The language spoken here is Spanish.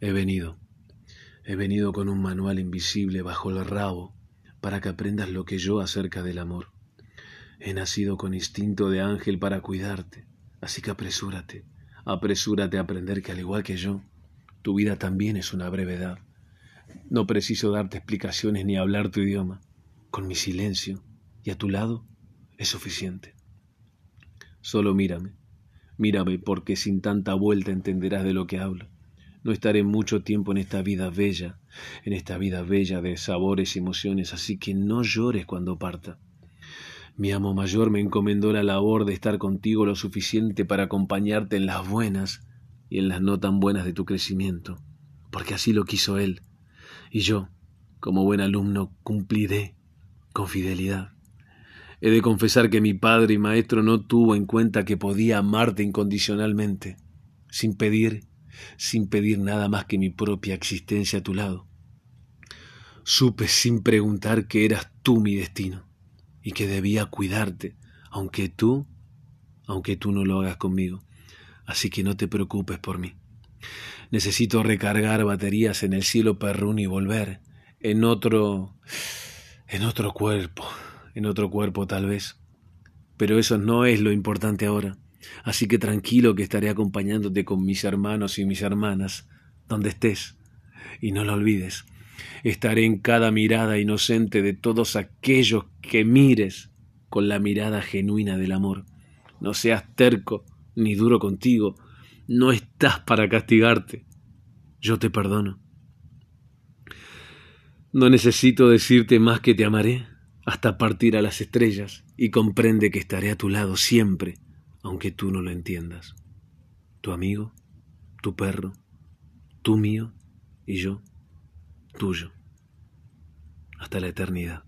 He venido, he venido con un manual invisible bajo el rabo para que aprendas lo que yo acerca del amor. He nacido con instinto de ángel para cuidarte, así que apresúrate, apresúrate a aprender que al igual que yo, tu vida también es una brevedad. No preciso darte explicaciones ni hablar tu idioma. Con mi silencio y a tu lado es suficiente. Solo mírame, mírame porque sin tanta vuelta entenderás de lo que hablo. No estaré mucho tiempo en esta vida bella, en esta vida bella de sabores y emociones, así que no llores cuando parta. Mi amo mayor me encomendó la labor de estar contigo lo suficiente para acompañarte en las buenas y en las no tan buenas de tu crecimiento, porque así lo quiso él. Y yo, como buen alumno, cumpliré con fidelidad. He de confesar que mi padre y maestro no tuvo en cuenta que podía amarte incondicionalmente, sin pedir sin pedir nada más que mi propia existencia a tu lado. Supe sin preguntar que eras tú mi destino y que debía cuidarte, aunque tú, aunque tú no lo hagas conmigo. Así que no te preocupes por mí. Necesito recargar baterías en el cielo perrún y volver en otro en otro cuerpo, en otro cuerpo tal vez. Pero eso no es lo importante ahora. Así que tranquilo que estaré acompañándote con mis hermanos y mis hermanas, donde estés. Y no lo olvides, estaré en cada mirada inocente de todos aquellos que mires con la mirada genuina del amor. No seas terco ni duro contigo, no estás para castigarte. Yo te perdono. No necesito decirte más que te amaré hasta partir a las estrellas y comprende que estaré a tu lado siempre aunque tú no lo entiendas. Tu amigo, tu perro, tú mío y yo, tuyo, hasta la eternidad.